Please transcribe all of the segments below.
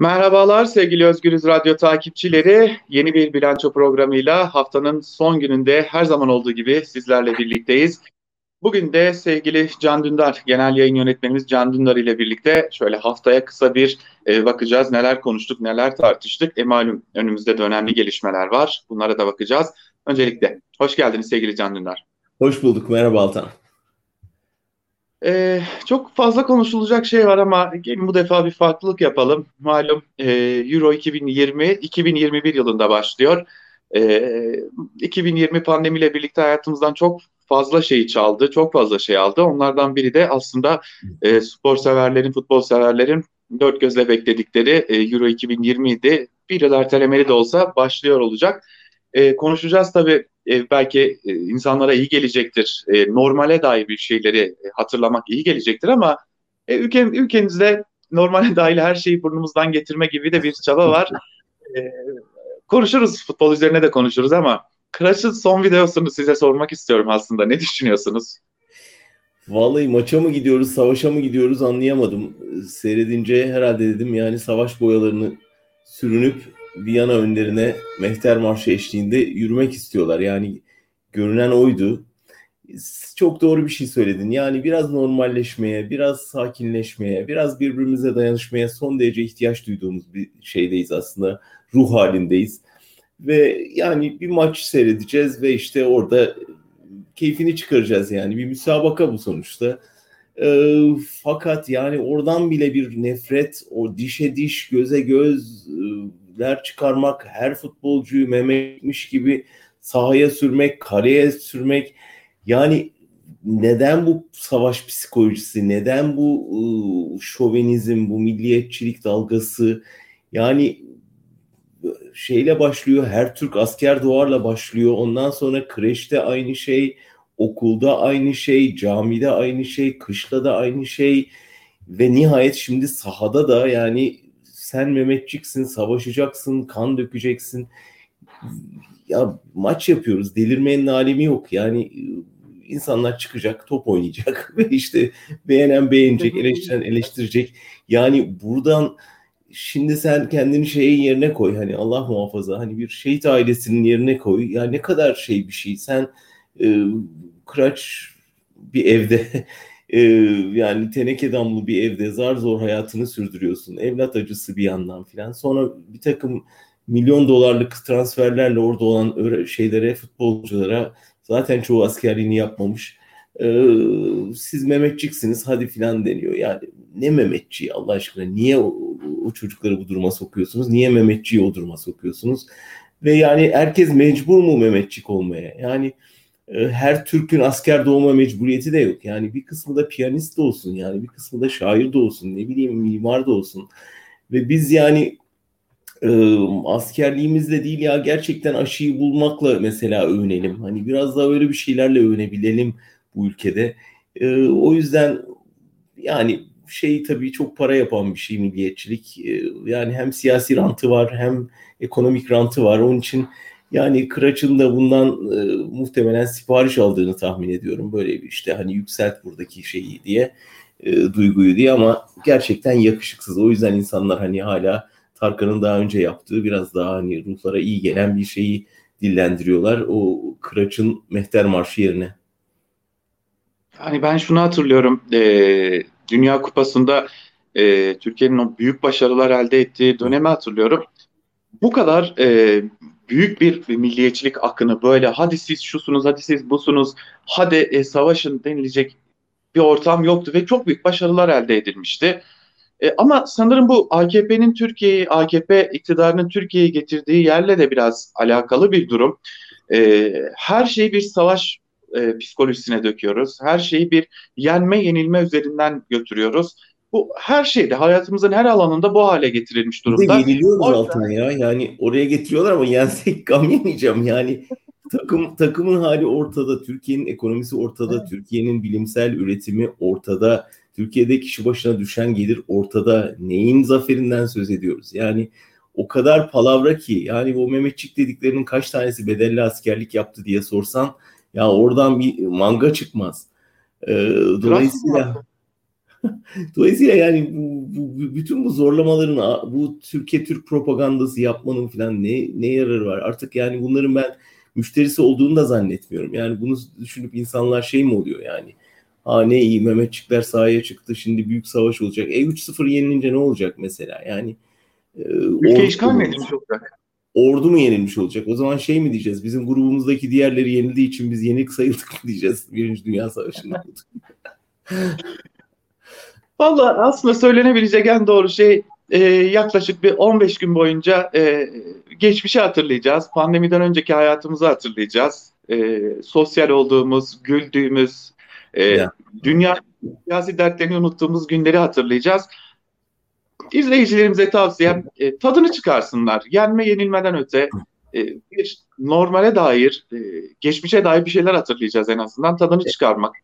Merhabalar sevgili Özgürüz Radyo takipçileri. Yeni bir bilanço programıyla haftanın son gününde her zaman olduğu gibi sizlerle birlikteyiz. Bugün de sevgili Can Dündar, genel yayın yönetmenimiz Can Dündar ile birlikte şöyle haftaya kısa bir e, bakacağız. Neler konuştuk, neler tartıştık. E malum önümüzde de önemli gelişmeler var. Bunlara da bakacağız. Öncelikle hoş geldiniz sevgili Can Dündar. Hoş bulduk. Merhaba Altan. Ee, çok fazla konuşulacak şey var ama bu defa bir farklılık yapalım. Malum e, Euro 2020 2021 yılında başlıyor. E, 2020 pandemiyle birlikte hayatımızdan çok fazla şeyi çaldı, çok fazla şey aldı. Onlardan biri de aslında e, spor severlerin, futbol severlerin dört gözle bekledikleri e, Euro 2020 idi. Bir yıl ertelemeli de olsa başlıyor olacak. E, konuşacağız tabii e, belki e, insanlara iyi gelecektir. E, normale dair bir şeyleri e, hatırlamak iyi gelecektir ama e, ülke, ülkenizde normale dair her şeyi burnumuzdan getirme gibi de bir çaba var. E, konuşuruz, futbol üzerine de konuşuruz ama Crush'ın son videosunu size sormak istiyorum aslında. Ne düşünüyorsunuz? Vallahi maça mı gidiyoruz, savaşa mı gidiyoruz anlayamadım. Seyredince herhalde dedim yani savaş boyalarını sürünüp Viyana önlerine Mehter Marşı eşliğinde yürümek istiyorlar. Yani görünen oydu. Çok doğru bir şey söyledin. Yani biraz normalleşmeye, biraz sakinleşmeye, biraz birbirimize dayanışmaya son derece ihtiyaç duyduğumuz bir şeydeyiz aslında. Ruh halindeyiz. Ve yani bir maç seyredeceğiz ve işte orada keyfini çıkaracağız yani. Bir müsabaka bu sonuçta. E, fakat yani oradan bile bir nefret, o dişe diş, göze göz, ler çıkarmak, her futbolcuyu Mehmetmiş gibi sahaya sürmek, kareye sürmek. Yani neden bu savaş psikolojisi, neden bu ıı, şovenizm, bu milliyetçilik dalgası? Yani şeyle başlıyor, her Türk asker doğarla başlıyor. Ondan sonra kreşte aynı şey, okulda aynı şey, camide aynı şey, kışla da aynı şey. Ve nihayet şimdi sahada da yani sen Mehmetçiksin, savaşacaksın, kan dökeceksin. Ya maç yapıyoruz. Delirmenin alemi yok. Yani e, insanlar çıkacak, top oynayacak ve işte beğenen beğenecek, eleştiren eleştirecek. Yani buradan şimdi sen kendini şeyin yerine koy. Hani Allah muhafaza hani bir şehit ailesinin yerine koy. Ya ne kadar şey bir şey. Sen e, kıraç bir evde e, yani teneke damlı bir evde zar zor hayatını sürdürüyorsun. Evlat acısı bir yandan filan. Sonra bir takım milyon dolarlık transferlerle orada olan şeylere, futbolculara zaten çoğu askerliğini yapmamış. Ee, siz Mehmetçiksiniz hadi filan deniyor. Yani ne Mehmetçi Allah aşkına niye o, o çocukları bu duruma sokuyorsunuz? Niye Mehmetçiyi o duruma sokuyorsunuz? Ve yani herkes mecbur mu Mehmetçik olmaya? Yani e, her Türk'ün asker doğma mecburiyeti de yok. Yani bir kısmı da piyanist de olsun yani bir kısmı da şair de olsun ne bileyim mimar da olsun. Ve biz yani e, askerliğimizle değil ya gerçekten aşıyı bulmakla mesela övünelim. Hani biraz daha öyle bir şeylerle övünebilelim bu ülkede. E, o yüzden yani şey tabii çok para yapan bir şey milliyetçilik. E, yani hem siyasi rantı var hem ekonomik rantı var. Onun için yani Kıraç'ın da bundan e, muhtemelen sipariş aldığını tahmin ediyorum. Böyle bir işte hani yükselt buradaki şeyi diye e, duyguyu diye ama gerçekten yakışıksız. O yüzden insanlar hani hala Tarkan'ın daha önce yaptığı biraz daha hani ruhlara iyi gelen bir şeyi dillendiriyorlar. O Kıraç'ın Mehter Marşı yerine. Hani ben şunu hatırlıyorum. E, Dünya Kupası'nda e, Türkiye'nin o büyük başarılar elde ettiği dönemi hatırlıyorum. Bu kadar e, büyük bir milliyetçilik akını böyle hadi siz şusunuz, hadi siz busunuz, hadi e, savaşın denilecek bir ortam yoktu ve çok büyük başarılar elde edilmişti. E, ama sanırım bu AKP'nin Türkiye'yi, AKP iktidarının Türkiye'yi getirdiği yerle de biraz alakalı bir durum. E, her şeyi bir savaş e, psikolojisine döküyoruz. Her şeyi bir yenme yenilme üzerinden götürüyoruz bu her şeyde hayatımızın her alanında bu hale getirilmiş durumda. De yeniliyoruz yüzden... Altan ya. Yani oraya getiriyorlar ama yensek gam yemeyeceğim. Yani takım takımın hali ortada. Türkiye'nin ekonomisi ortada. Evet. Türkiye'nin bilimsel üretimi ortada. Türkiye'de kişi başına düşen gelir ortada. Neyin zaferinden söz ediyoruz? Yani o kadar palavra ki yani o Mehmetçik dediklerinin kaç tanesi bedelli askerlik yaptı diye sorsan ya oradan bir manga çıkmaz. Ee, dolayısıyla Dolayısıyla yani bu, bu, bütün bu zorlamaların, bu Türkiye Türk propagandası yapmanın falan ne, ne yararı var? Artık yani bunların ben müşterisi olduğunu da zannetmiyorum. Yani bunu düşünüp insanlar şey mi oluyor yani? Ha ne iyi Mehmetçikler sahaya çıktı şimdi büyük savaş olacak. E 3-0 yenilince ne olacak mesela? Yani e, Ülke işgal mi edilmiş olacak? Ordu mu yenilmiş olacak? O zaman şey mi diyeceğiz? Bizim grubumuzdaki diğerleri yenildiği için biz yenik sayıldık mı diyeceğiz Birinci Dünya Savaşı'nda. Valla aslında söylenebilecek en doğru şey e, yaklaşık bir 15 gün boyunca e, geçmişi hatırlayacağız. Pandemiden önceki hayatımızı hatırlayacağız. E, sosyal olduğumuz, güldüğümüz, e, dünya siyasi dertlerini unuttuğumuz günleri hatırlayacağız. İzleyicilerimize tavsiyem e, tadını çıkarsınlar. Yenme yenilmeden öte e, bir normale dair, e, geçmişe dair bir şeyler hatırlayacağız en azından. Tadını çıkarmak.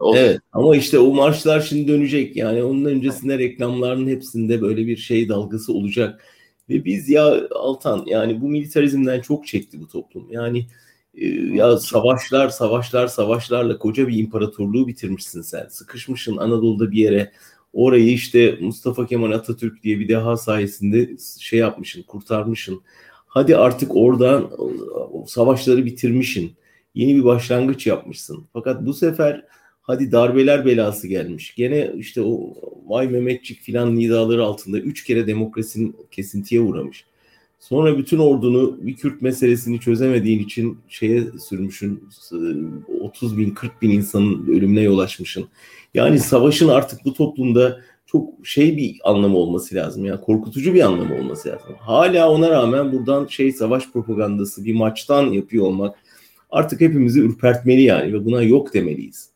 Olsun. Evet ama işte o marşlar şimdi dönecek. Yani onun öncesinde reklamların hepsinde böyle bir şey dalgası olacak. Ve biz ya Altan yani bu militarizmden çok çekti bu toplum. Yani e, ya savaşlar savaşlar savaşlarla koca bir imparatorluğu bitirmişsin sen. Sıkışmışsın Anadolu'da bir yere. Orayı işte Mustafa Kemal Atatürk diye bir deha sayesinde şey yapmışsın, kurtarmışsın. Hadi artık oradan savaşları bitirmişsin. Yeni bir başlangıç yapmışsın. Fakat bu sefer Hadi darbeler belası gelmiş. Gene işte o vay Mehmetçik filan nidaları altında üç kere demokrasinin kesintiye uğramış. Sonra bütün ordunu bir Kürt meselesini çözemediğin için şeye sürmüşün 30 bin 40 bin insanın ölümüne yol açmışın. Yani savaşın artık bu toplumda çok şey bir anlamı olması lazım. Yani korkutucu bir anlamı olması lazım. Hala ona rağmen buradan şey savaş propagandası bir maçtan yapıyor olmak artık hepimizi ürpertmeli yani ve buna yok demeliyiz.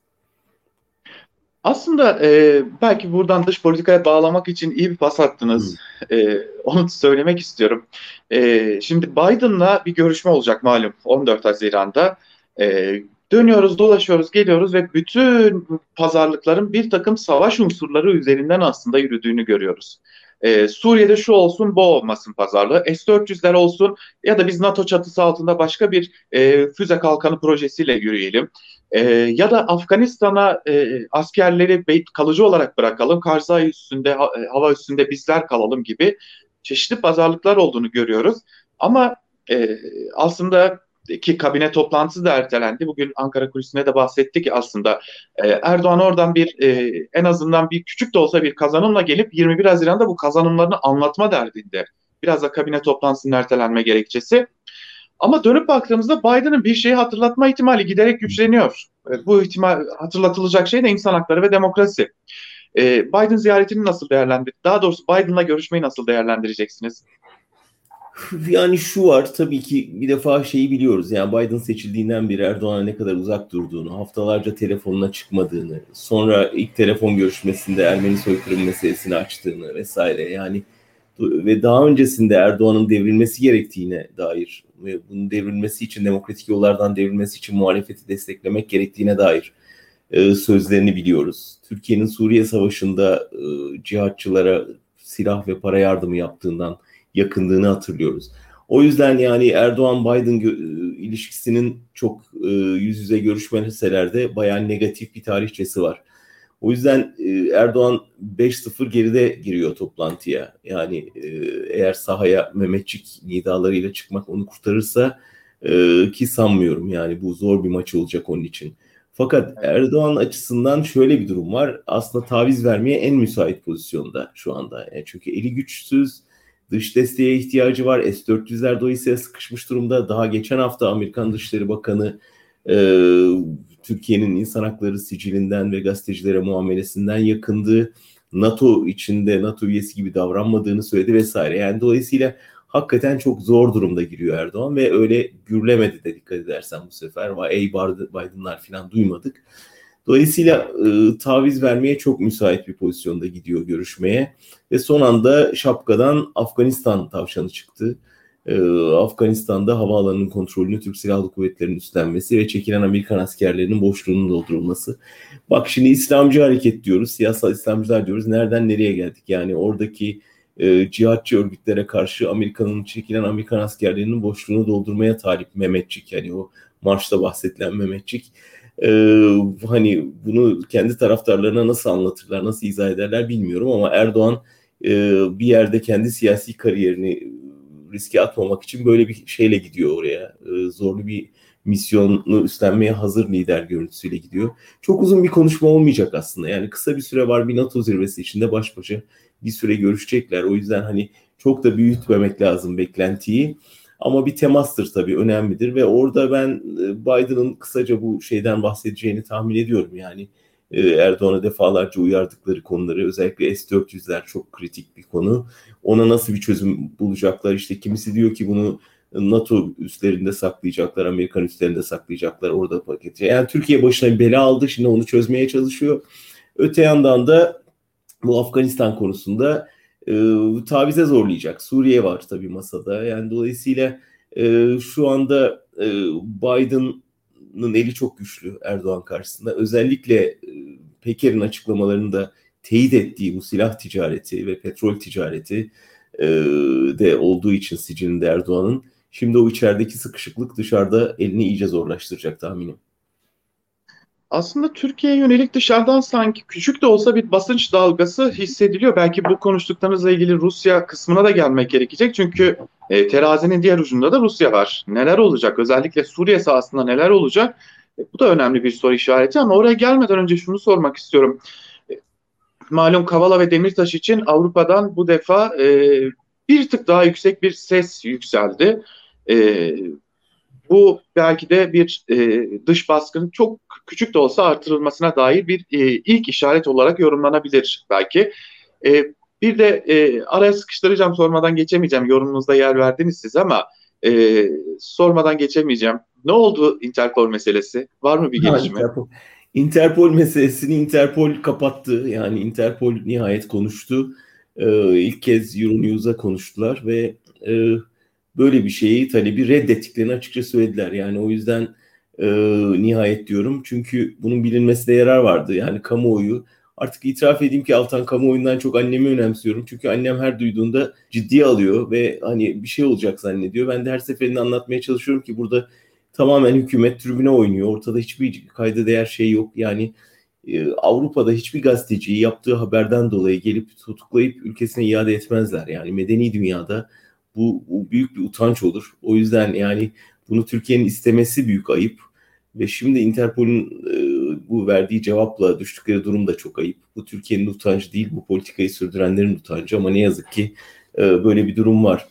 Aslında e, belki buradan dış politikaya bağlamak için iyi bir pas attınız. E, onu söylemek istiyorum. E, şimdi Biden'la bir görüşme olacak malum 14 Haziran'da. E, dönüyoruz, dolaşıyoruz, geliyoruz ve bütün pazarlıkların bir takım savaş unsurları üzerinden aslında yürüdüğünü görüyoruz. Ee, Suriye'de şu olsun, bu olmasın pazarlığı. S-400'ler olsun ya da biz NATO çatısı altında başka bir e, füze kalkanı projesiyle yürüyelim. E, ya da Afganistan'a e, askerleri kalıcı olarak bırakalım, Karzai üstünde, ha, e, hava üstünde bizler kalalım gibi çeşitli pazarlıklar olduğunu görüyoruz. Ama e, aslında ki kabine toplantısı da ertelendi. Bugün Ankara kulisine de bahsettik aslında. E, Erdoğan oradan bir e, en azından bir küçük de olsa bir kazanımla gelip 21 Haziran'da bu kazanımlarını anlatma derdinde. Biraz da kabine toplantısının ertelenme gerekçesi. Ama dönüp baktığımızda Biden'ın bir şeyi hatırlatma ihtimali giderek güçleniyor. E, bu ihtimal hatırlatılacak şey de insan hakları ve demokrasi. E, Biden ziyaretini nasıl değerlendir? Daha doğrusu Biden'la görüşmeyi nasıl değerlendireceksiniz? Yani şu var tabii ki bir defa şeyi biliyoruz. Yani Biden seçildiğinden beri Erdoğan'a ne kadar uzak durduğunu, haftalarca telefonuna çıkmadığını, sonra ilk telefon görüşmesinde Ermeni soykırım meselesini açtığını vesaire. Yani ve daha öncesinde Erdoğan'ın devrilmesi gerektiğine dair ve bunun devrilmesi için demokratik yollardan devrilmesi için muhalefeti desteklemek gerektiğine dair e, sözlerini biliyoruz. Türkiye'nin Suriye Savaşı'nda e, cihatçılara silah ve para yardımı yaptığından yakındığını hatırlıyoruz. O yüzden yani Erdoğan-Biden ilişkisinin çok e, yüz yüze görüşmeseler de bayağı negatif bir tarihçesi var. O yüzden e, Erdoğan 5-0 geride giriyor toplantıya. Yani e, eğer sahaya Mehmetçik nidalarıyla çıkmak onu kurtarırsa e, ki sanmıyorum yani bu zor bir maç olacak onun için. Fakat Erdoğan açısından şöyle bir durum var. Aslında taviz vermeye en müsait pozisyonda şu anda. Yani çünkü eli güçsüz, dış desteğe ihtiyacı var. S-400'ler dolayısıyla sıkışmış durumda. Daha geçen hafta Amerikan Dışişleri Bakanı e, Türkiye'nin insan hakları sicilinden ve gazetecilere muamelesinden yakındığı NATO içinde NATO üyesi gibi davranmadığını söyledi vesaire. Yani dolayısıyla hakikaten çok zor durumda giriyor Erdoğan ve öyle gürlemedi de dikkat edersen bu sefer. Ey Biden'lar falan duymadık. Dolayısıyla e, taviz vermeye çok müsait bir pozisyonda gidiyor görüşmeye. Ve son anda şapkadan Afganistan tavşanı çıktı Afganistan'da havaalanının kontrolünü Türk Silahlı Kuvvetleri'nin üstlenmesi ve çekilen Amerikan askerlerinin boşluğunun doldurulması. Bak şimdi İslamcı hareket diyoruz, siyasal İslamcılar diyoruz. Nereden nereye geldik? Yani oradaki e, cihatçı örgütlere karşı Amerika'nın çekilen Amerikan askerlerinin boşluğunu doldurmaya talip Mehmetçik. Yani o marşta bahsedilen Mehmetçik. e, hani bunu kendi taraftarlarına nasıl anlatırlar, nasıl izah ederler bilmiyorum ama Erdoğan e, bir yerde kendi siyasi kariyerini riske atmamak için böyle bir şeyle gidiyor oraya. E, zorlu bir misyonu üstlenmeye hazır lider görüntüsüyle gidiyor. Çok uzun bir konuşma olmayacak aslında. Yani kısa bir süre var bir NATO zirvesi içinde baş başa bir süre görüşecekler. O yüzden hani çok da büyütmemek lazım beklentiyi. Ama bir temastır tabii önemlidir ve orada ben e, Biden'ın kısaca bu şeyden bahsedeceğini tahmin ediyorum. Yani e, Erdoğan'a defalarca uyardıkları konuları özellikle S-400'ler çok kritik bir konu. Ona nasıl bir çözüm bulacaklar? İşte kimisi diyor ki bunu NATO üstlerinde saklayacaklar, Amerikan üstlerinde saklayacaklar orada paketi. Yani Türkiye başına bir bela aldı şimdi onu çözmeye çalışıyor. Öte yandan da bu Afganistan konusunda e, tavize zorlayacak. Suriye var tabii masada. Yani dolayısıyla e, şu anda e, Biden'ın eli çok güçlü Erdoğan karşısında. Özellikle e, Peker'in açıklamalarında teyit ettiği bu silah ticareti ve petrol ticareti e, de olduğu için sicilinde Erdoğan'ın şimdi o içerideki sıkışıklık dışarıda elini iyice zorlaştıracak tahminim aslında Türkiye'ye yönelik dışarıdan sanki küçük de olsa bir basınç dalgası hissediliyor. Belki bu konuştuklarınızla ilgili Rusya kısmına da gelmek gerekecek. Çünkü e, terazinin diğer ucunda da Rusya var. Neler olacak? Özellikle Suriye sahasında neler olacak? E, bu da önemli bir soru işareti ama oraya gelmeden önce şunu sormak istiyorum. E, malum Kavala ve Demirtaş için Avrupa'dan bu defa e, bir tık daha yüksek bir ses yükseldi. E, bu belki de bir e, dış baskının çok küçük de olsa artırılmasına dair bir e, ilk işaret olarak yorumlanabilir belki. E, bir de e, araya sıkıştıracağım sormadan geçemeyeceğim. Yorumunuzda yer verdiniz siz ama e, sormadan geçemeyeceğim. Ne oldu Interpol meselesi? Var mı bir gelişme? Interpol. Interpol meselesini Interpol kapattı. Yani Interpol nihayet konuştu. Ee, ilk kez Euronews'a konuştular ve e, böyle bir şeyi talebi reddettiklerini açıkça söylediler. Yani o yüzden e, nihayet diyorum. Çünkü bunun bilinmesine yarar vardı. Yani kamuoyu artık itiraf edeyim ki Altan kamuoyundan çok annemi önemsiyorum. Çünkü annem her duyduğunda ciddiye alıyor ve hani bir şey olacak zannediyor. Ben de her seferinde anlatmaya çalışıyorum ki burada tamamen hükümet tribüne oynuyor. Ortada hiçbir kayda değer şey yok. Yani e, Avrupa'da hiçbir gazeteciyi yaptığı haberden dolayı gelip tutuklayıp ülkesine iade etmezler. Yani medeni dünyada bu, büyük bir utanç olur. O yüzden yani bunu Türkiye'nin istemesi büyük ayıp. Ve şimdi Interpol'ün e, bu verdiği cevapla düştükleri durum da çok ayıp. Bu Türkiye'nin utancı değil, bu politikayı sürdürenlerin utancı ama ne yazık ki e, böyle bir durum var.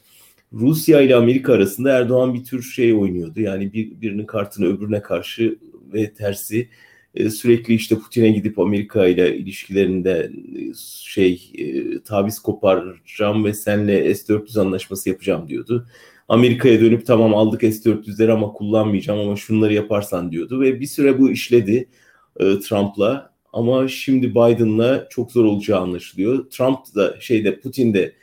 Rusya ile Amerika arasında Erdoğan bir tür şey oynuyordu. Yani bir, birinin kartını öbürüne karşı ve tersi sürekli işte Putin'e gidip Amerika ile ilişkilerinde e, şey e, taviz koparacağım ve senle S-400 anlaşması yapacağım diyordu. Amerika'ya dönüp tamam aldık S-400'leri ama kullanmayacağım ama şunları yaparsan diyordu ve bir süre bu işledi Trump'la ama şimdi Biden'la çok zor olacağı anlaşılıyor. Trump da şeyde Putin de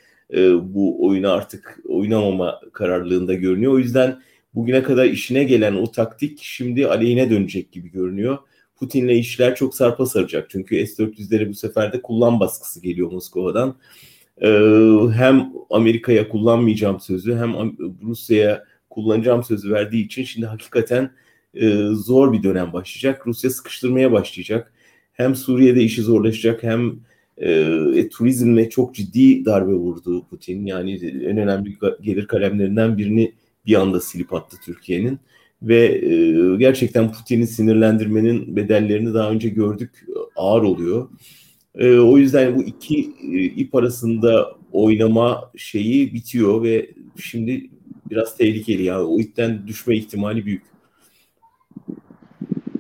bu oyunu artık oynamama kararlılığında görünüyor. O yüzden bugüne kadar işine gelen o taktik şimdi aleyhine dönecek gibi görünüyor. Putin'le işler çok sarpa saracak. Çünkü S-400'leri bu sefer de kullan baskısı geliyor Moskova'dan. Ee, hem Amerika'ya kullanmayacağım sözü hem Rusya'ya kullanacağım sözü verdiği için şimdi hakikaten e, zor bir dönem başlayacak. Rusya sıkıştırmaya başlayacak. Hem Suriye'de işi zorlaşacak hem e, e, turizmle çok ciddi darbe vurdu Putin. Yani en önemli gelir kalemlerinden birini bir anda silip attı Türkiye'nin ve e, gerçekten Putin'i sinirlendirmenin bedellerini daha önce gördük ağır oluyor. E, o yüzden bu iki e, ip arasında oynama şeyi bitiyor ve şimdi biraz tehlikeli yani o ipten düşme ihtimali büyük.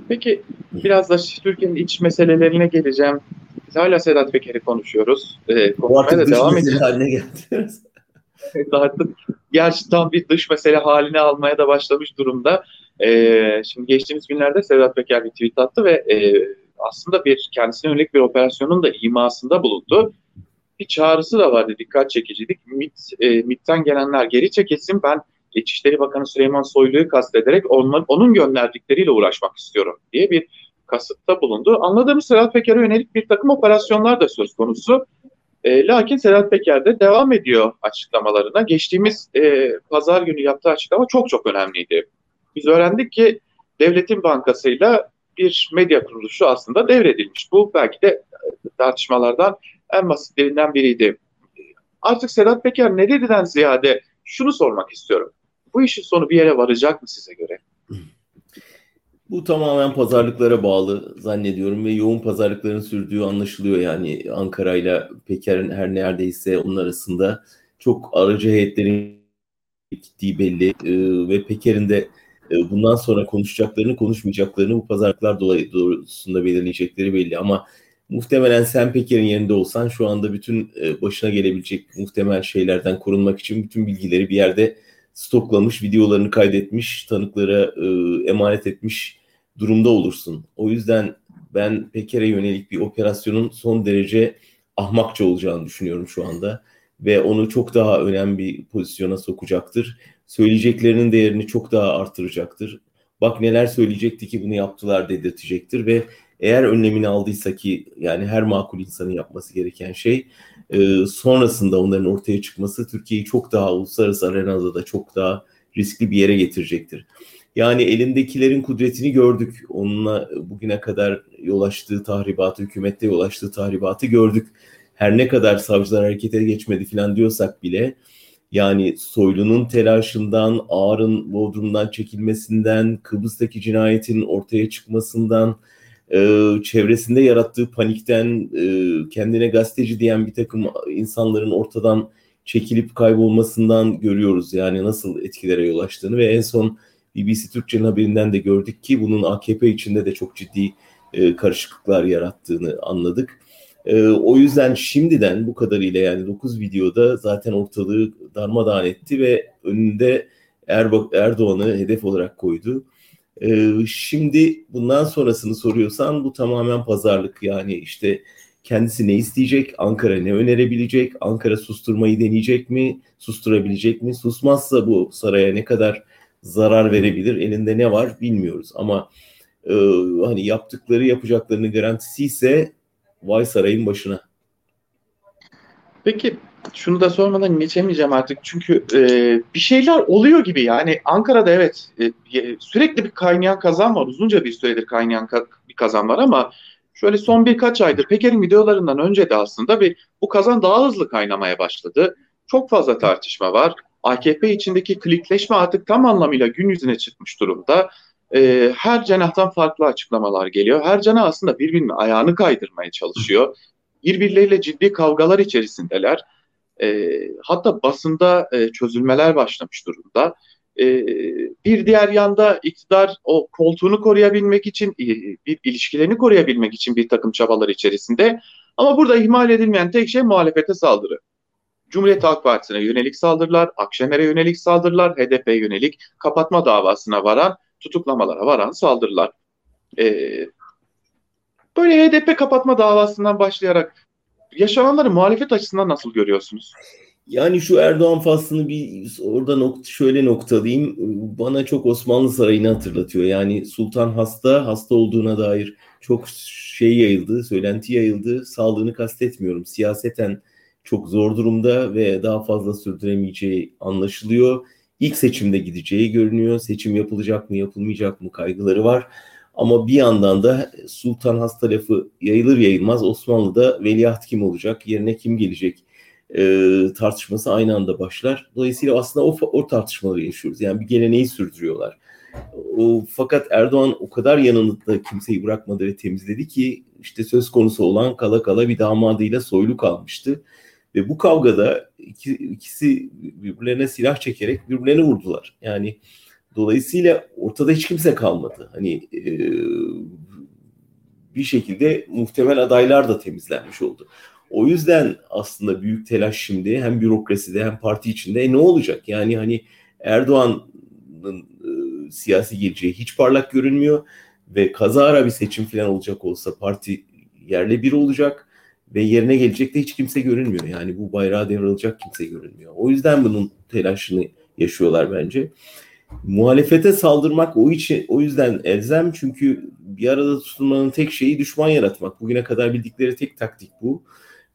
Peki biraz da Türkiye'nin iç meselelerine geleceğim. Biz hala Sedat Peker'i konuşuyoruz. Ee, konuşmaya da devam edeceğiz. haline geldi. artık gerçi tam bir dış mesele haline almaya da başlamış durumda. E, şimdi geçtiğimiz günlerde Sedat Peker bir tweet attı ve e, aslında bir kendisine yönelik bir operasyonun da imasında bulundu. Bir çağrısı da vardı dikkat çekicilik. MIT, e, MIT'ten gelenler geri çekilsin ben İçişleri Bakanı Süleyman Soylu'yu kastederek onun, onun gönderdikleriyle uğraşmak istiyorum diye bir kasıtta bulundu. Anladığımız Sedat Peker'e yönelik bir takım operasyonlar da söz konusu. E, lakin Sedat Peker de devam ediyor açıklamalarına. Geçtiğimiz e, pazar günü yaptığı açıklama çok çok önemliydi. Biz öğrendik ki Devletin Bankası'yla bir medya kuruluşu aslında devredilmiş. Bu belki de tartışmalardan en basitlerinden biriydi. Artık Sedat Peker ne dediden ziyade şunu sormak istiyorum. Bu işin sonu bir yere varacak mı size göre? Bu tamamen pazarlıklara bağlı zannediyorum ve yoğun pazarlıkların sürdüğü anlaşılıyor. Yani Ankara ile Peker'in her neredeyse onun arasında çok aracı heyetlerin gittiği belli ee, ve Peker'in de e, bundan sonra konuşacaklarını konuşmayacaklarını bu pazarlıklar dolayı doğrultusunda belirleyecekleri belli ama muhtemelen sen Peker'in yerinde olsan şu anda bütün e, başına gelebilecek muhtemel şeylerden korunmak için bütün bilgileri bir yerde stoklamış, videolarını kaydetmiş, tanıklara e, emanet etmiş durumda olursun. O yüzden ben Peker'e yönelik bir operasyonun son derece ahmakça olacağını düşünüyorum şu anda ve onu çok daha önemli bir pozisyona sokacaktır. Söyleyeceklerinin değerini çok daha artıracaktır. Bak neler söyleyecekti ki bunu yaptılar dedirtecektir ve eğer önlemini aldıysa ki yani her makul insanın yapması gereken şey e, sonrasında onların ortaya çıkması Türkiye'yi çok daha uluslararası arenada da çok daha riskli bir yere getirecektir. Yani elindekilerin kudretini gördük. Onunla bugüne kadar yol açtığı tahribatı, hükümette yol açtığı tahribatı gördük. Her ne kadar savcılar harekete geçmedi falan diyorsak bile yani Soylu'nun telaşından, Ağr'ın Bodrum'dan çekilmesinden, Kıbrıs'taki cinayetin ortaya çıkmasından, e, çevresinde yarattığı panikten e, kendine gazeteci diyen bir takım insanların ortadan çekilip kaybolmasından görüyoruz. Yani nasıl etkilere yol açtığını ve en son BBC Türkçe'nin haberinden de gördük ki bunun AKP içinde de çok ciddi e, karışıklıklar yarattığını anladık. E, o yüzden şimdiden bu kadarıyla yani 9 videoda zaten ortalığı darmadağın etti ve önünde Erdoğan'ı hedef olarak koydu. Ee, şimdi bundan sonrasını soruyorsan bu tamamen pazarlık. Yani işte kendisi ne isteyecek, Ankara ne önerebilecek, Ankara susturmayı deneyecek mi, susturabilecek mi? Susmazsa bu saraya ne kadar zarar verebilir, elinde ne var bilmiyoruz. Ama e, hani yaptıkları yapacaklarının garantisi ise vay sarayın başına. Peki şunu da sormadan geçemeyeceğim artık çünkü e, bir şeyler oluyor gibi yani Ankara'da evet e, sürekli bir kaynayan kazan var uzunca bir süredir kaynayan ka- bir kazan var ama şöyle son birkaç aydır Peker'in videolarından önce de aslında bir bu kazan daha hızlı kaynamaya başladı. Çok fazla tartışma var. AKP içindeki klikleşme artık tam anlamıyla gün yüzüne çıkmış durumda. E, her cenahtan farklı açıklamalar geliyor. Her cenah aslında birbirinin ayağını kaydırmaya çalışıyor. Birbirleriyle ciddi kavgalar içerisindeler. E, hatta basında e, çözülmeler başlamış durumda. E, bir diğer yanda iktidar o koltuğunu koruyabilmek için, e, bir ilişkilerini koruyabilmek için bir takım çabalar içerisinde. Ama burada ihmal edilmeyen tek şey muhalefete saldırı. Cumhuriyet Halk Partisi'ne yönelik saldırılar, Akşener'e yönelik saldırılar, HDP'ye yönelik kapatma davasına varan, tutuklamalara varan saldırılar. Ee, böyle HDP kapatma davasından başlayarak yaşananları muhalefet açısından nasıl görüyorsunuz? Yani şu Erdoğan faslını bir orada nokta, şöyle noktalayayım. Bana çok Osmanlı Sarayı'nı hatırlatıyor. Yani Sultan hasta, hasta olduğuna dair çok şey yayıldı, söylenti yayıldı. Sağlığını kastetmiyorum. Siyaseten çok zor durumda ve daha fazla sürdüremeyeceği anlaşılıyor. İlk seçimde gideceği görünüyor. Seçim yapılacak mı, yapılmayacak mı kaygıları var. Ama bir yandan da sultan lafı yayılır yayılmaz Osmanlı'da veliaht kim olacak, yerine kim gelecek e, tartışması aynı anda başlar. Dolayısıyla aslında o, o tartışmaları yaşıyoruz. Yani bir geleneği sürdürüyorlar. O, fakat Erdoğan o kadar yanında kimseyi bırakmadı ve temizledi ki işte söz konusu olan kala kala bir damadıyla soylu kalmıştı. Ve bu kavgada iki, ikisi birbirlerine silah çekerek birbirlerine vurdular. Yani Dolayısıyla ortada hiç kimse kalmadı. Hani e, bir şekilde muhtemel adaylar da temizlenmiş oldu. O yüzden aslında büyük telaş şimdi hem bürokraside hem parti içinde e, ne olacak? Yani hani Erdoğan'ın e, siyasi geleceği hiç parlak görünmüyor ve kazara bir seçim falan olacak olsa parti yerle bir olacak ve yerine gelecek de hiç kimse görünmüyor. Yani bu bayrağı devralacak kimse görünmüyor. O yüzden bunun telaşını yaşıyorlar bence. Muhalefete saldırmak o için o yüzden elzem çünkü bir arada tutulmanın tek şeyi düşman yaratmak. Bugüne kadar bildikleri tek taktik bu.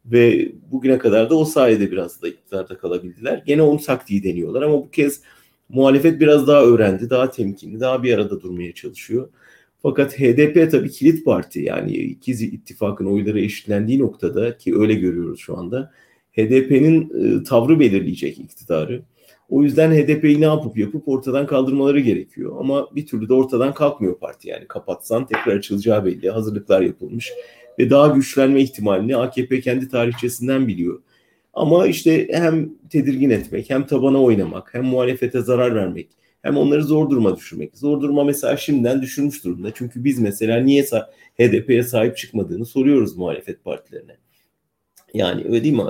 Ve bugüne kadar da o sayede biraz da iktidarda kalabildiler. Gene onun taktiği deniyorlar ama bu kez muhalefet biraz daha öğrendi, daha temkinli, daha bir arada durmaya çalışıyor. Fakat HDP tabii kilit parti yani ikiz ittifakın oyları eşitlendiği noktada ki öyle görüyoruz şu anda HDP'nin e, tavrı belirleyecek iktidarı. O yüzden HDP'yi ne yapıp yapıp ortadan kaldırmaları gerekiyor. Ama bir türlü de ortadan kalkmıyor parti yani. Kapatsan tekrar açılacağı belli. Hazırlıklar yapılmış. Ve daha güçlenme ihtimalini AKP kendi tarihçesinden biliyor. Ama işte hem tedirgin etmek, hem tabana oynamak, hem muhalefete zarar vermek, hem onları zor duruma düşürmek. Zor duruma mesela şimdiden düşürmüş durumda. Çünkü biz mesela niye HDP'ye sahip çıkmadığını soruyoruz muhalefet partilerine. Yani öyle değil mi?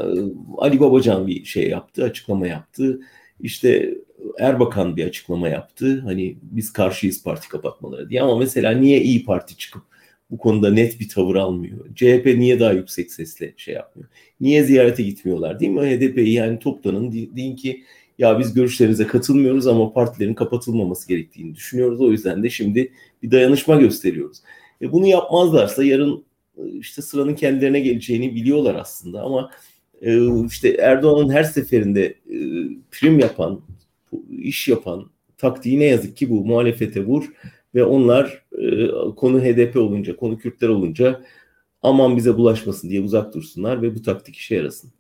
Ali Babacan bir şey yaptı, açıklama yaptı. İşte Erbakan bir açıklama yaptı. Hani biz karşıyız parti kapatmaları diye ama mesela niye İyi Parti çıkıp bu konuda net bir tavır almıyor? CHP niye daha yüksek sesle şey yapmıyor? Niye ziyarete gitmiyorlar değil mi? HDP'yi yani toplanın deyin ki ya biz görüşlerinize katılmıyoruz ama partilerin kapatılmaması gerektiğini düşünüyoruz. O yüzden de şimdi bir dayanışma gösteriyoruz. E bunu yapmazlarsa yarın işte sıranın kendilerine geleceğini biliyorlar aslında ama e, işte Erdoğan'ın her seferinde e, prim yapan, iş yapan taktiği ne yazık ki bu muhalefete vur ve onlar e, konu HDP olunca, konu Kürtler olunca aman bize bulaşmasın diye uzak dursunlar ve bu taktik işe yarasın.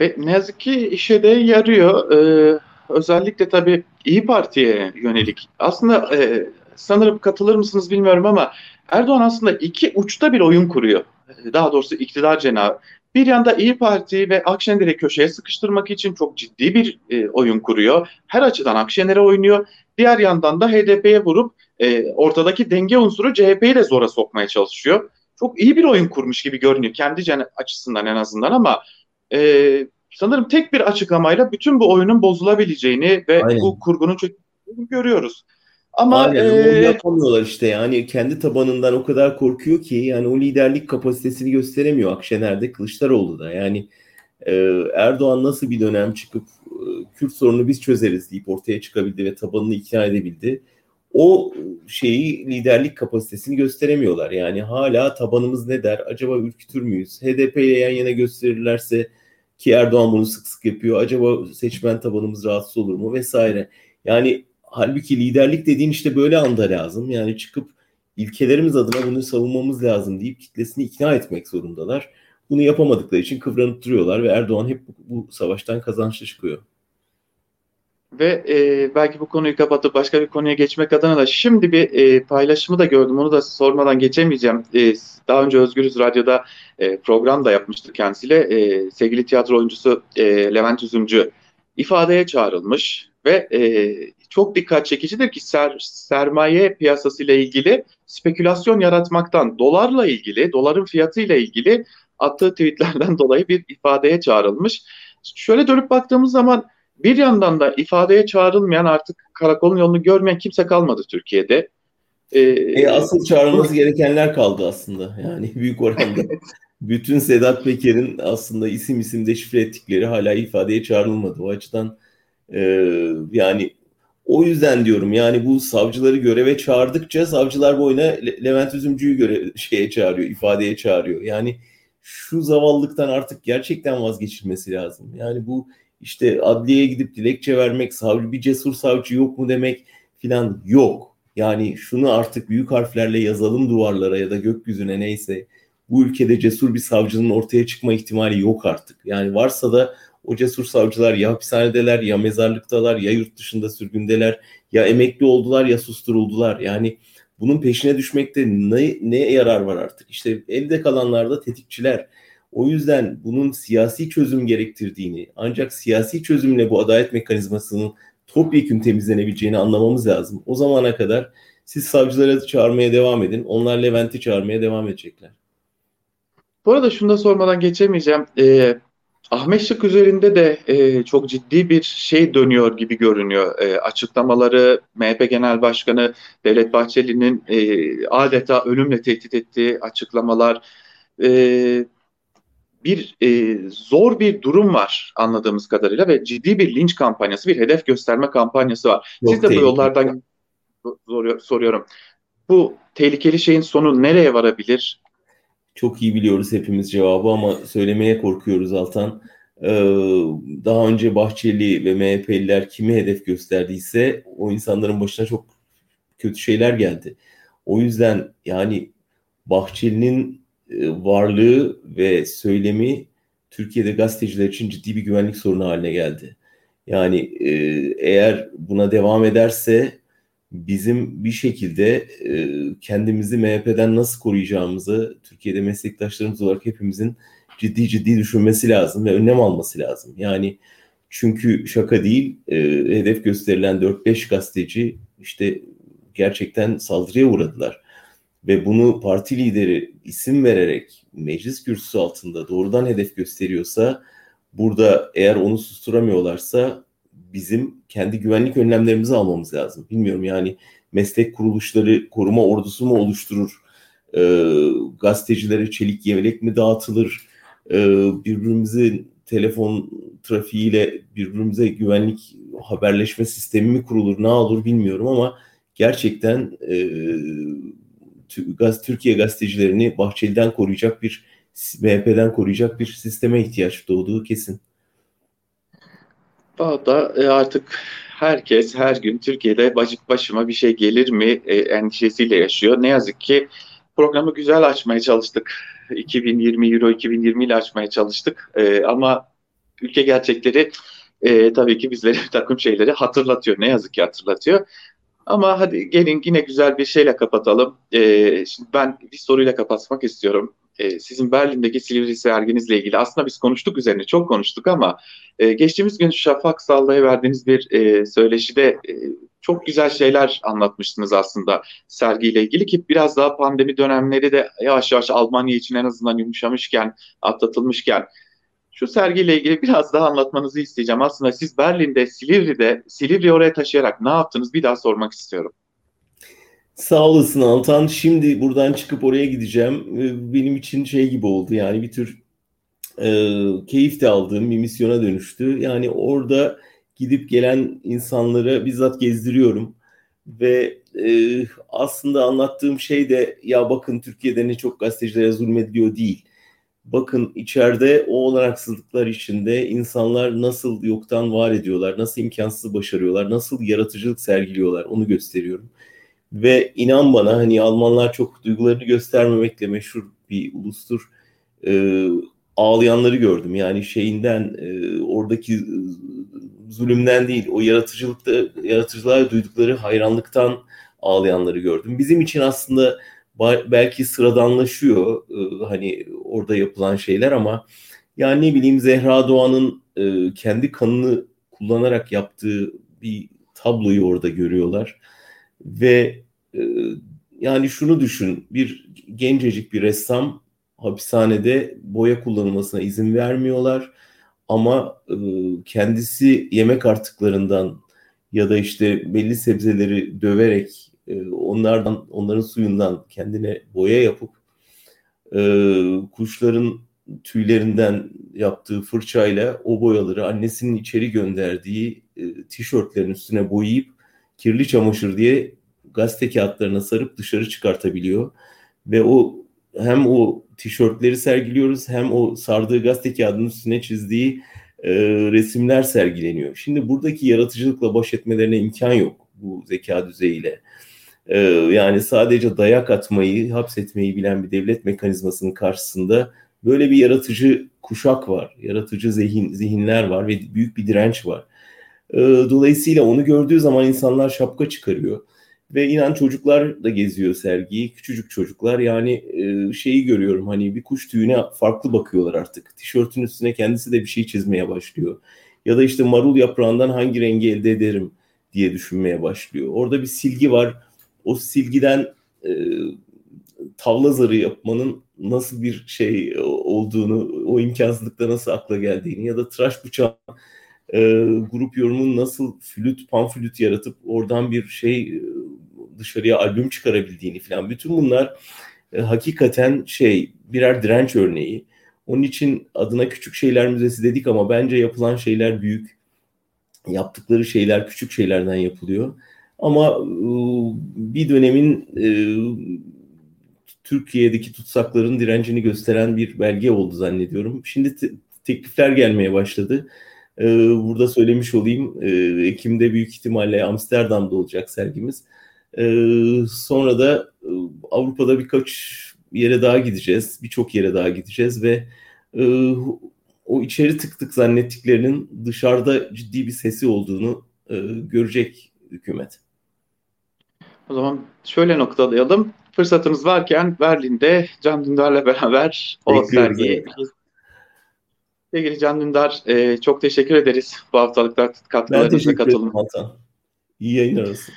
E, ne yazık ki işe de yarıyor. E, özellikle tabii İyi Parti'ye yönelik. Aslında e, sanırım katılır mısınız bilmiyorum ama Erdoğan aslında iki uçta bir oyun kuruyor. Daha doğrusu iktidar cenahı. Bir yanda İyi Parti ve Akşener'i köşeye sıkıştırmak için çok ciddi bir e, oyun kuruyor. Her açıdan Akşener'e oynuyor. Diğer yandan da HDP'ye vurup e, ortadaki denge unsuru CHP'yi de zora sokmaya çalışıyor. Çok iyi bir oyun kurmuş gibi görünüyor kendi açısından en azından ama e, sanırım tek bir açıklamayla bütün bu oyunun bozulabileceğini ve Aynen. bu kurgunun çökeceğini görüyoruz. Ama Aynen, e... yapamıyorlar işte yani kendi tabanından o kadar korkuyor ki yani o liderlik kapasitesini gösteremiyor Akşener'de Kılıçdaroğlu da yani e, Erdoğan nasıl bir dönem çıkıp e, Kürt sorunu biz çözeriz deyip ortaya çıkabildi ve tabanını ikna edebildi. O şeyi liderlik kapasitesini gösteremiyorlar. Yani hala tabanımız ne der? Acaba ürkütür müyüz? HDP ile yan yana gösterirlerse ki Erdoğan bunu sık sık yapıyor. Acaba seçmen tabanımız rahatsız olur mu vesaire. Yani halbuki liderlik dediğin işte böyle anda lazım. Yani çıkıp ilkelerimiz adına bunu savunmamız lazım deyip kitlesini ikna etmek zorundalar. Bunu yapamadıkları için kıvranıp duruyorlar ve Erdoğan hep bu, bu savaştan kazançlı çıkıyor. Ve e, belki bu konuyu kapatıp başka bir konuya geçmek adına da şimdi bir e, paylaşımı da gördüm. Onu da sormadan geçemeyeceğim. E, daha önce Özgürüz Radyo'da e, program da yapmıştık kendisiyle. E, sevgili tiyatro oyuncusu e, Levent Üzümcü ifadeye çağrılmış ve e, çok dikkat çekicidir ki ser, sermaye piyasası ile ilgili spekülasyon yaratmaktan dolarla ilgili, doların fiyatı ile ilgili attığı tweetlerden dolayı bir ifadeye çağrılmış. Şöyle dönüp baktığımız zaman bir yandan da ifadeye çağrılmayan artık karakolun yolunu görmeyen kimse kalmadı Türkiye'de. Ee, e, asıl çağrılması gerekenler kaldı aslında. Yani büyük oranda. Bütün Sedat Peker'in aslında isim isim deşifre ettikleri hala ifadeye çağrılmadı. O açıdan e, yani o yüzden diyorum yani bu savcıları göreve çağırdıkça savcılar boyuna Le- Levent Üzümcü'yü göre şeye çağırıyor, ifadeye çağırıyor. Yani şu zavallıktan artık gerçekten vazgeçilmesi lazım. Yani bu işte adliyeye gidip dilekçe vermek, savcı bir cesur savcı yok mu demek filan yok. Yani şunu artık büyük harflerle yazalım duvarlara ya da gökyüzüne neyse. Bu ülkede cesur bir savcının ortaya çıkma ihtimali yok artık. Yani varsa da o cesur savcılar ya hapishanedeler ya mezarlıktalar ya yurt dışında sürgündeler ya emekli oldular ya susturuldular. Yani bunun peşine düşmekte ne, ne yarar var artık? İşte elde kalanlar da tetikçiler. O yüzden bunun siyasi çözüm gerektirdiğini ancak siyasi çözümle bu adalet mekanizmasının topyekun temizlenebileceğini anlamamız lazım. O zamana kadar siz savcılara çağırmaya devam edin. Onlar Levent'i çağırmaya devam edecekler. Bu arada şunu da sormadan geçemeyeceğim. Ee, Ahmet Şık üzerinde de e, çok ciddi bir şey dönüyor gibi görünüyor. E, açıklamaları MHP Genel Başkanı Devlet Bahçeli'nin e, adeta ölümle tehdit ettiği açıklamalar e, bir e, zor bir durum var anladığımız kadarıyla ve ciddi bir linç kampanyası, bir hedef gösterme kampanyası var. Yok Siz de bu yollardan soruyorum. Bu tehlikeli şeyin sonu nereye varabilir? Çok iyi biliyoruz hepimiz cevabı ama söylemeye korkuyoruz Altan. Ee, daha önce Bahçeli ve MHP'liler kimi hedef gösterdiyse o insanların başına çok kötü şeyler geldi. O yüzden yani Bahçeli'nin e, varlığı ve söylemi Türkiye'de gazeteciler için ciddi bir güvenlik sorunu haline geldi. Yani e, eğer buna devam ederse bizim bir şekilde e, kendimizi MHP'den nasıl koruyacağımızı Türkiye'de meslektaşlarımız olarak hepimizin ciddi ciddi düşünmesi lazım ve önlem alması lazım. Yani çünkü şaka değil e, hedef gösterilen 4-5 gazeteci işte gerçekten saldırıya uğradılar. Ve bunu parti lideri isim vererek meclis kürsüsü altında doğrudan hedef gösteriyorsa burada eğer onu susturamıyorlarsa bizim kendi güvenlik önlemlerimizi almamız lazım. Bilmiyorum yani meslek kuruluşları koruma ordusu mu oluşturur? E, gazetecilere çelik yelek mi dağıtılır? E, birbirimizi telefon trafiğiyle birbirimize güvenlik haberleşme sistemi mi kurulur ne olur bilmiyorum ama gerçekten e, Türkiye gazetecilerini Bahçeli'den koruyacak bir MHP'den koruyacak bir sisteme ihtiyaç doğduğu kesin. Valla e, artık herkes her gün Türkiye'de bacık başıma bir şey gelir mi e, endişesiyle yaşıyor. Ne yazık ki programı güzel açmaya çalıştık. 2020 Euro 2020 ile açmaya çalıştık. E, ama ülke gerçekleri e, tabii ki bizlere bir takım şeyleri hatırlatıyor. Ne yazık ki hatırlatıyor. Ama hadi gelin yine güzel bir şeyle kapatalım. E, şimdi ben bir soruyla kapatmak istiyorum e, sizin Berlin'deki Silivri serginizle ilgili aslında biz konuştuk üzerine çok konuştuk ama e, geçtiğimiz gün Şafak Salla'ya verdiğiniz bir e, söyleşide e, çok güzel şeyler anlatmıştınız aslında sergiyle ilgili ki biraz daha pandemi dönemleri de yavaş yavaş Almanya için en azından yumuşamışken, atlatılmışken şu sergiyle ilgili biraz daha anlatmanızı isteyeceğim. Aslında siz Berlin'de, Silivri'de, Silivri oraya taşıyarak ne yaptınız bir daha sormak istiyorum. Sağ olasın Altan. Şimdi buradan çıkıp oraya gideceğim. Benim için şey gibi oldu yani bir tür e, keyif de aldığım bir misyona dönüştü. Yani orada gidip gelen insanları bizzat gezdiriyorum. Ve e, aslında anlattığım şey de ya bakın Türkiye'de ne çok gazetecilere zulmediliyor değil. Bakın içeride o olanaksızlıklar içinde insanlar nasıl yoktan var ediyorlar, nasıl imkansız başarıyorlar, nasıl yaratıcılık sergiliyorlar onu gösteriyorum. Ve inan bana hani Almanlar çok duygularını göstermemekle meşhur bir ulustur. Ee, ağlayanları gördüm. Yani şeyinden e, oradaki zulümden değil o yaratıcılıkta yaratıcılığa duydukları hayranlıktan ağlayanları gördüm. Bizim için aslında belki sıradanlaşıyor e, hani orada yapılan şeyler ama yani ne bileyim Zehra Doğan'ın e, kendi kanını kullanarak yaptığı bir tabloyu orada görüyorlar ve e, yani şunu düşün bir gencecik bir ressam hapishanede boya kullanılmasına izin vermiyorlar ama e, kendisi yemek artıklarından ya da işte belli sebzeleri döverek e, onlardan onların suyundan kendine boya yapıp e, kuşların tüylerinden yaptığı fırçayla o boyaları annesinin içeri gönderdiği e, tişörtlerin üstüne boyayıp kirli çamaşır diye gazete kağıtlarına sarıp dışarı çıkartabiliyor. Ve o hem o tişörtleri sergiliyoruz hem o sardığı gazete kağıdının üstüne çizdiği e, resimler sergileniyor. Şimdi buradaki yaratıcılıkla baş etmelerine imkan yok bu zeka düzeyiyle. E, yani sadece dayak atmayı, hapsetmeyi bilen bir devlet mekanizmasının karşısında böyle bir yaratıcı kuşak var. Yaratıcı zihin, zihinler var ve büyük bir direnç var. E, dolayısıyla onu gördüğü zaman insanlar şapka çıkarıyor. Ve inan çocuklar da geziyor sergiyi. Küçücük çocuklar yani e, şeyi görüyorum hani bir kuş tüyüne farklı bakıyorlar artık. Tişörtün üstüne kendisi de bir şey çizmeye başlıyor. Ya da işte marul yaprağından hangi rengi elde ederim diye düşünmeye başlıyor. Orada bir silgi var. O silgiden e, tavla zarı yapmanın nasıl bir şey olduğunu, o imkansızlıkta nasıl akla geldiğini ya da tıraş bıçağı e, grup yorumun nasıl flüt, panflüt yaratıp oradan bir şey dışarıya albüm çıkarabildiğini falan bütün bunlar e, hakikaten şey birer direnç örneği. Onun için adına küçük şeyler müzesi dedik ama bence yapılan şeyler büyük. Yaptıkları şeyler küçük şeylerden yapılıyor. Ama e, bir dönemin e, Türkiye'deki tutsakların direncini gösteren bir belge oldu zannediyorum. Şimdi te- teklifler gelmeye başladı. Ee, burada söylemiş olayım. Ee, Ekim'de büyük ihtimalle Amsterdam'da olacak sergimiz. sonra da Avrupa'da birkaç yere daha gideceğiz. Birçok yere daha gideceğiz ve o içeri tıktık zannettiklerinin dışarıda ciddi bir sesi olduğunu görecek hükümet. O zaman şöyle noktalayalım. Fırsatınız varken Berlin'de Can Dündar'la beraber o sergiyi Sevgili Can Dündar, e, çok teşekkür ederiz bu haftalıkta katkılarınıza katılın. İyi yayınlar olsun.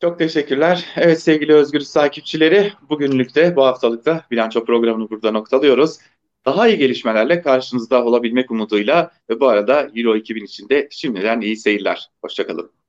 Çok teşekkürler. Evet sevgili Özgür takipçileri, bugünlük de bu haftalıkta bilanço programını burada noktalıyoruz. Daha iyi gelişmelerle karşınızda olabilmek umuduyla ve bu arada Euro 2000 içinde şimdiden iyi seyirler. Hoşçakalın.